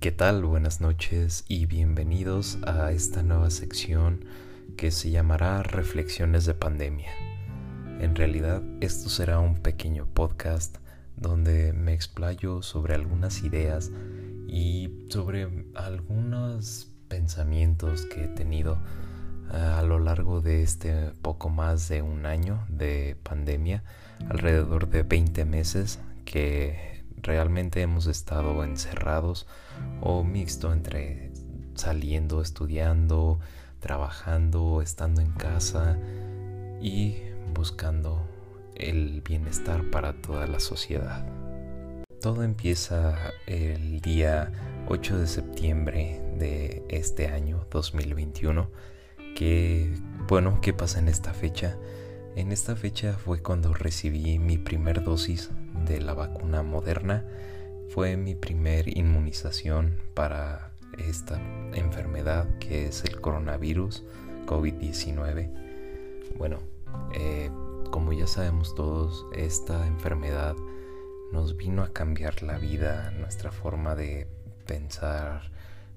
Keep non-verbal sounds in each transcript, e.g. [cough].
¿Qué tal? Buenas noches y bienvenidos a esta nueva sección que se llamará Reflexiones de Pandemia. En realidad, esto será un pequeño podcast donde me explayo sobre algunas ideas y sobre algunos pensamientos que he tenido a lo largo de este poco más de un año de pandemia, alrededor de 20 meses que realmente hemos estado encerrados o mixto entre saliendo, estudiando, trabajando, estando en casa y buscando el bienestar para toda la sociedad. Todo empieza el día 8 de septiembre de este año 2021 que, bueno, ¿qué pasa en esta fecha? En esta fecha fue cuando recibí mi primer dosis de la vacuna moderna. Fue mi primer inmunización para esta enfermedad que es el coronavirus COVID-19. Bueno, eh, como ya sabemos todos, esta enfermedad nos vino a cambiar la vida, nuestra forma de pensar,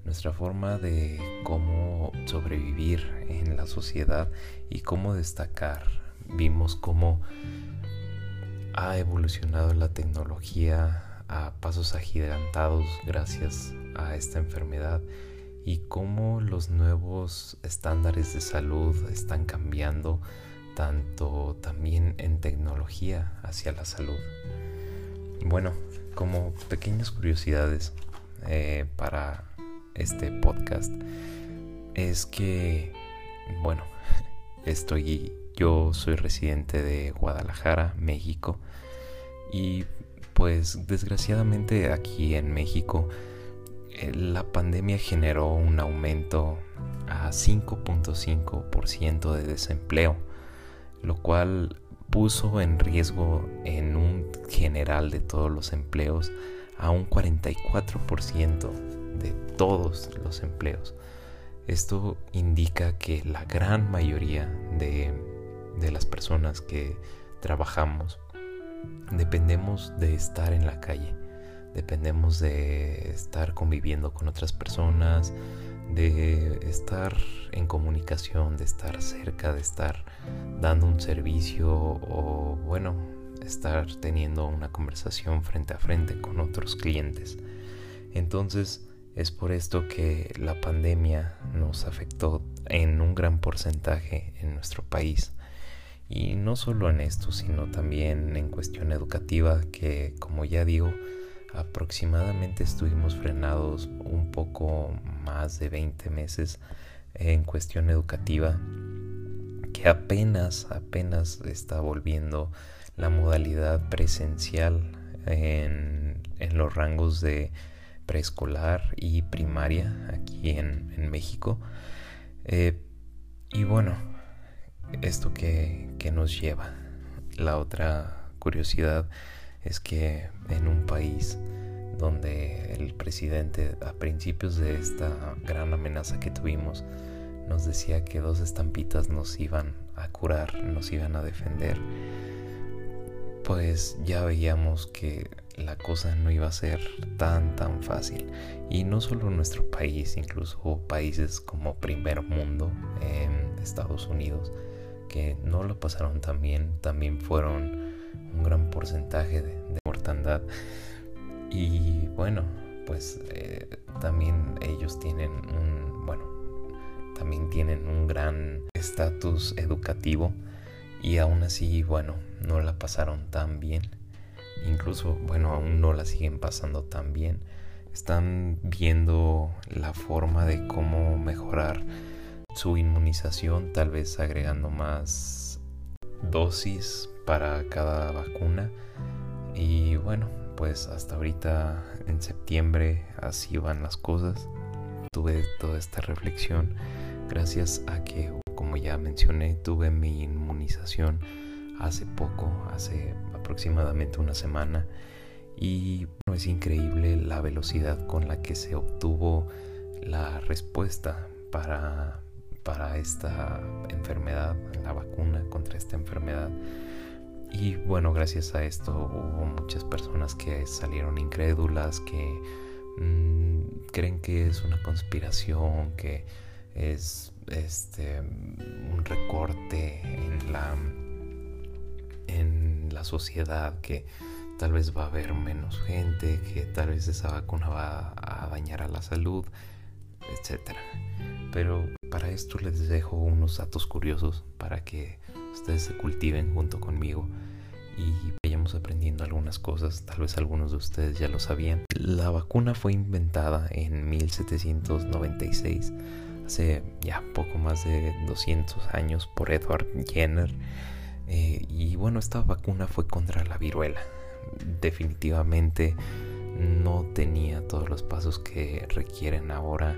nuestra forma de cómo sobrevivir en la sociedad y cómo destacar. Vimos cómo ha evolucionado la tecnología a pasos agigantados gracias a esta enfermedad y cómo los nuevos estándares de salud están cambiando tanto también en tecnología hacia la salud. Bueno, como pequeñas curiosidades eh, para este podcast es que, bueno, [laughs] estoy, yo soy residente de Guadalajara, México, y pues desgraciadamente aquí en México eh, la pandemia generó un aumento a 5.5% de desempleo, lo cual puso en riesgo en un general de todos los empleos a un 44% de todos los empleos. Esto indica que la gran mayoría de, las personas que trabajamos dependemos de estar en la calle, dependemos de estar conviviendo con otras personas, de estar en comunicación, de estar cerca, de estar dando un servicio o bueno, estar teniendo una conversación frente a frente con otros clientes. Entonces, es por esto que la pandemia nos afectó en un gran porcentaje en nuestro país. No solo en esto, sino también en cuestión educativa, que como ya digo, aproximadamente estuvimos frenados un poco más de 20 meses en cuestión educativa, que apenas, apenas está volviendo la modalidad presencial en, en los rangos de preescolar y primaria aquí en, México. Eh, y bueno, esto que, que nos lleva. La otra curiosidad es que en un país donde el presidente a principios de esta gran amenaza que tuvimos nos decía que dos estampitas nos iban a curar, nos iban a defender, pues ya veíamos que la cosa no iba a ser tan tan fácil y no solo nuestro país incluso países como primer mundo Estados Unidos que no lo pasaron tan bien también fueron un gran porcentaje de, mortandad y bueno pues eh, también ellos tienen un bueno también tienen un gran estatus educativo y aún así bueno no la pasaron tan bien incluso, bueno, aún no la siguen pasando tan bien. Están viendo la forma de cómo mejorar su inmunización, tal vez agregando más dosis para cada vacuna. Y bueno, pues hasta ahorita en septiembre así van las cosas. Tuve toda esta reflexión gracias a que, como ya mencioné, tuve mi inmunización hace poco, hace aproximadamente una semana y es increíble la velocidad con la que se obtuvo la respuesta para, para esta enfermedad, la vacuna contra esta enfermedad. Y bueno, gracias a esto hubo muchas personas que salieron incrédulas, que mm, creen que es una conspiración, que es este un recorte en la en la sociedad que tal vez va a haber menos gente, que tal vez esa vacuna va a dañar a la salud, etc. Pero para esto les dejo unos datos curiosos para que ustedes se cultiven junto conmigo y vayamos aprendiendo algunas cosas, tal vez algunos de ustedes ya lo sabían. La vacuna fue inventada en 1796, hace ya poco más de 200 años, por Edward Jenner. Eh, y bueno, esta vacuna fue contra la viruela. Definitivamente no tenía todos los pasos que requieren ahora.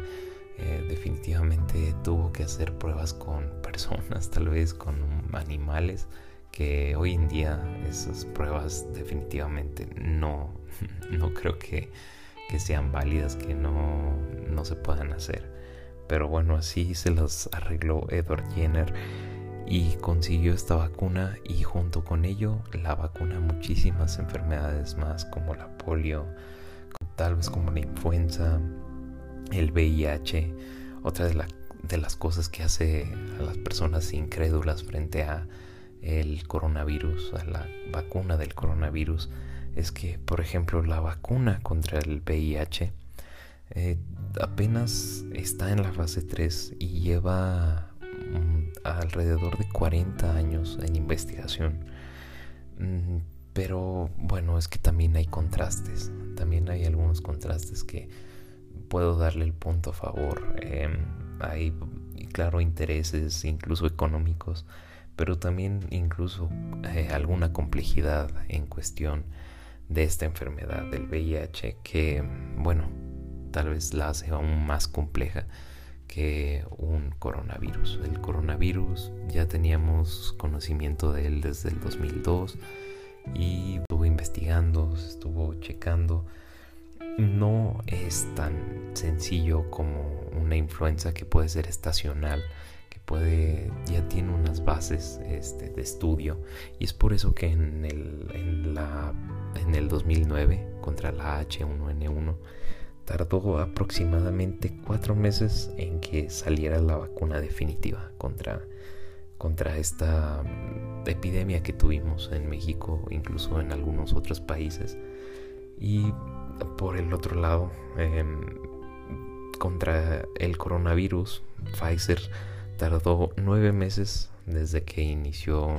Eh, definitivamente tuvo que hacer pruebas con [laughs] personas, tal vez con animales que hoy en día esas pruebas definitivamente no, [laughs] no creo que, sean válidas, que no, no se puedan hacer. Pero bueno, así se las arregló Edward Jenner y consiguió esta vacuna y junto con ello la vacuna muchísimas enfermedades más como la polio, tal vez como la influenza, el VIH, otra de, las cosas que hace a las personas incrédulas frente a el coronavirus, a la vacuna del coronavirus, es que, por ejemplo, la vacuna contra el VIH eh, apenas está en la fase 3 y lleva mm, alrededor de 40 años en investigación. Mm, pero bueno, es que también hay contrastes, también hay algunos contrastes que puedo darle el punto a favor. Em, hay, claro, intereses incluso económicos pero también incluso eh, alguna complejidad en cuestión de esta enfermedad del VIH que, bueno, tal vez la hace aún más compleja que un coronavirus. El coronavirus ya teníamos conocimiento de él desde el 2002 y estuvo investigando, estuvo checando. No es tan sencillo como una influenza que puede ser estacional puede, ya tiene unas bases este, de estudio y es por eso que en el, en, la, en el 2009 contra la H1N1 tardó aproximadamente cuatro meses en que saliera la vacuna definitiva contra, contra esta epidemia que tuvimos en México, incluso en algunos otros países. Y por el otro lado, em, contra el coronavirus, Pfizer tardó nueve meses desde que inició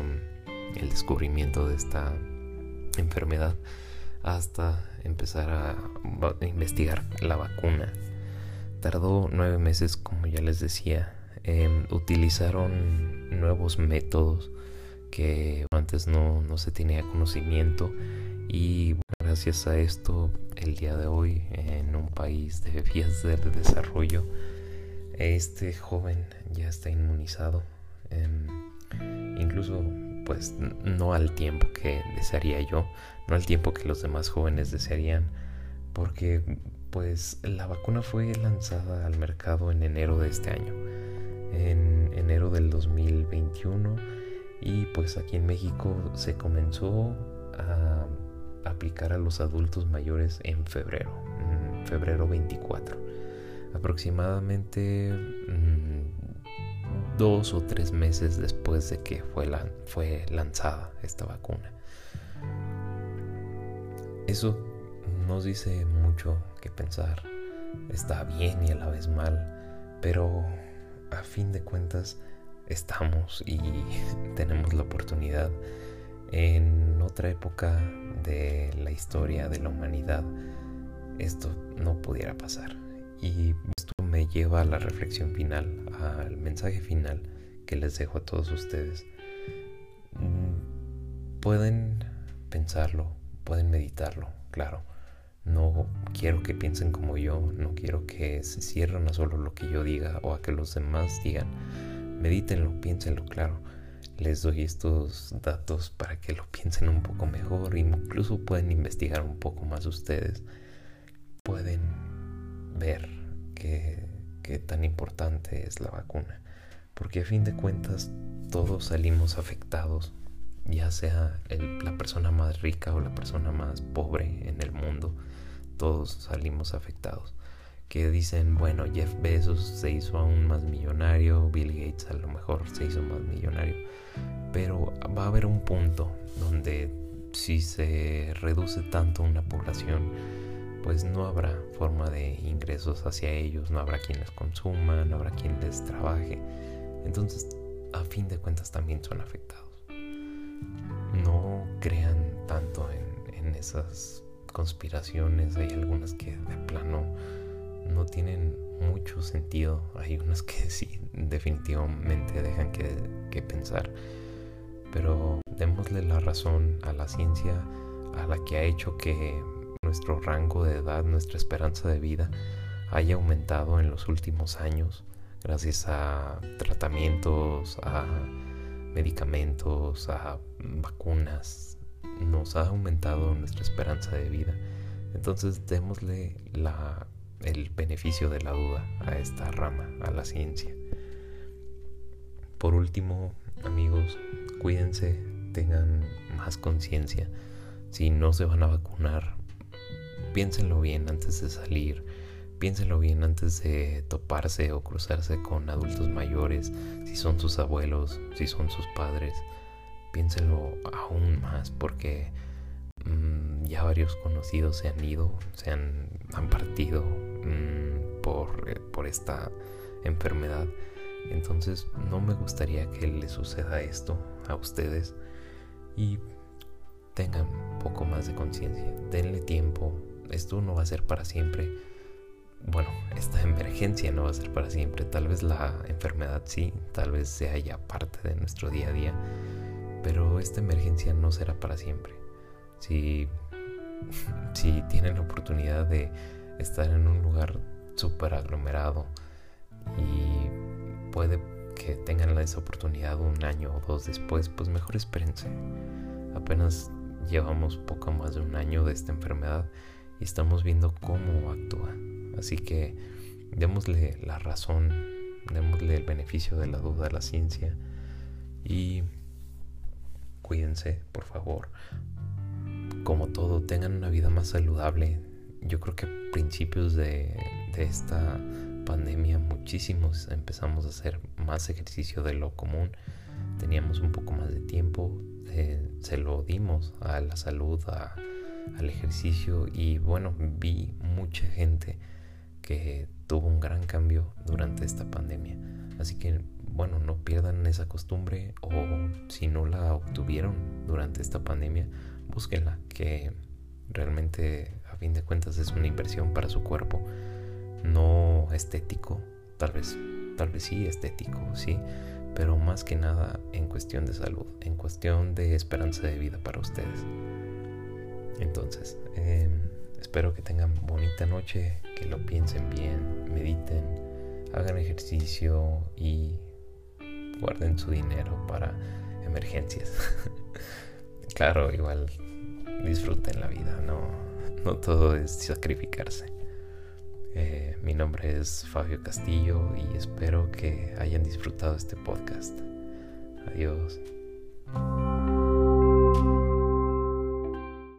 el descubrimiento de esta enfermedad hasta empezar a investigar la vacuna. Tardó nueve meses, como ya les decía. Em, utilizaron nuevos métodos que antes no, no se tenía conocimiento y gracias a esto el día de hoy en un país de [laughs] vías de desarrollo este joven ya está inmunizado. Em, incluso pues no al tiempo que desearía yo, no al tiempo que los demás jóvenes desearían, porque pues la vacuna fue lanzada al mercado en enero de este año, en enero del 2021 y pues aquí en México se comenzó a aplicar a los adultos mayores en febrero, en febrero 24 aproximadamente mm, dos o tres meses después de que fue, fue lanzada esta vacuna. Eso nos dice mucho que pensar. Está bien y a la vez mal, pero a fin de cuentas estamos y [laughs] tenemos la oportunidad en otra época de la historia de la humanidad esto no pudiera pasar. Y esto me lleva a la reflexión final, al mensaje final que les dejo a todos ustedes. Mm, pueden pensarlo, pueden meditarlo, claro. No quiero que piensen como yo, no quiero que se cierren a solo lo que yo diga o a que los demás digan. Medítenlo, piénsenlo, claro. Les doy estos datos para que lo piensen un poco mejor, incluso pueden investigar un poco más ustedes. Pueden ver qué, tan importante es la vacuna. Porque a fin de cuentas todos salimos afectados, ya sea la persona más rica o la persona más pobre en el mundo. todos salimos afectados. Que dicen, bueno, Jeff Bezos se hizo aún más millonario, Bill Gates a lo mejor se hizo más millonario. Pero va a haber un punto donde si se reduce tanto una población, pues no habrá forma de ingresos hacia ellos, no habrá quien les consuma, no habrá quien les trabaje. Entonces, a fin de cuentas también son afectados. No crean tanto en, esas conspiraciones, hay algunas que de plano no tienen mucho sentido, hay unas que [laughs] sí definitivamente dejan que, que pensar, pero démosle la razón a la ciencia, a la que ha hecho que nuestro rango de edad, nuestra esperanza de vida haya aumentado en los últimos años gracias a tratamientos, a medicamentos, a vacunas, nos ha aumentado nuestra esperanza de vida. Entonces démosle la, el beneficio de la duda a esta rama, a la ciencia. Por último, amigos, cuídense, tengan más conciencia. Si no se van a vacunar, piénsenlo bien antes de salir Piénsenlo bien antes de toparse o cruzarse con adultos mayores, si son sus abuelos, si son sus padres. Piénsenlo aún más porque mm, ya varios conocidos se han ido, se han, han partido mm, por, eh, por esta enfermedad. Entonces no me gustaría que les suceda esto a ustedes y tengan un poco más de conciencia, denle tiempo, esto no va a ser para siempre bueno, esta [laughs] emergencia no va a ser para siempre. Tal vez la enfermedad sí, tal vez sea ya parte de nuestro día a día, pero esta emergencia no será para siempre. Si, [laughs] si tienen la oportunidad de estar en un lugar súper aglomerado y puede que tengan esa oportunidad un año o dos después, pues mejor espérense. Apenas llevamos poco más de un año de esta enfermedad y estamos viendo cómo actúa. Así que démosle la razón, démosle el beneficio de la duda a la ciencia y cuídense, por favor. Como todo, tengan una vida más saludable. Yo creo que a principios de, esta pandemia muchísimos empezamos a hacer más ejercicio de lo común. Teníamos un poco más de tiempo, eh, se lo dimos a la salud, al ejercicio y bueno, vi mucha gente que tuvo un gran cambio durante esta pandemia. Así que, bueno, no pierdan esa costumbre o si no la obtuvieron durante esta pandemia, búsquenla, que realmente a fin de cuentas es una inversión para su cuerpo, no estético, tal vez, tal vez sí estético, sí, pero más que nada en cuestión de salud, en cuestión de esperanza de vida para ustedes. Entonces, eh, Espero que tengan bonita noche, que lo piensen bien, mediten, hagan ejercicio y guarden su dinero para emergencias. [laughs] claro, igual disfruten la vida, no, [laughs] no todo es sacrificarse. Eh, mi nombre es Fabio Castillo y espero que hayan disfrutado este podcast. Adiós.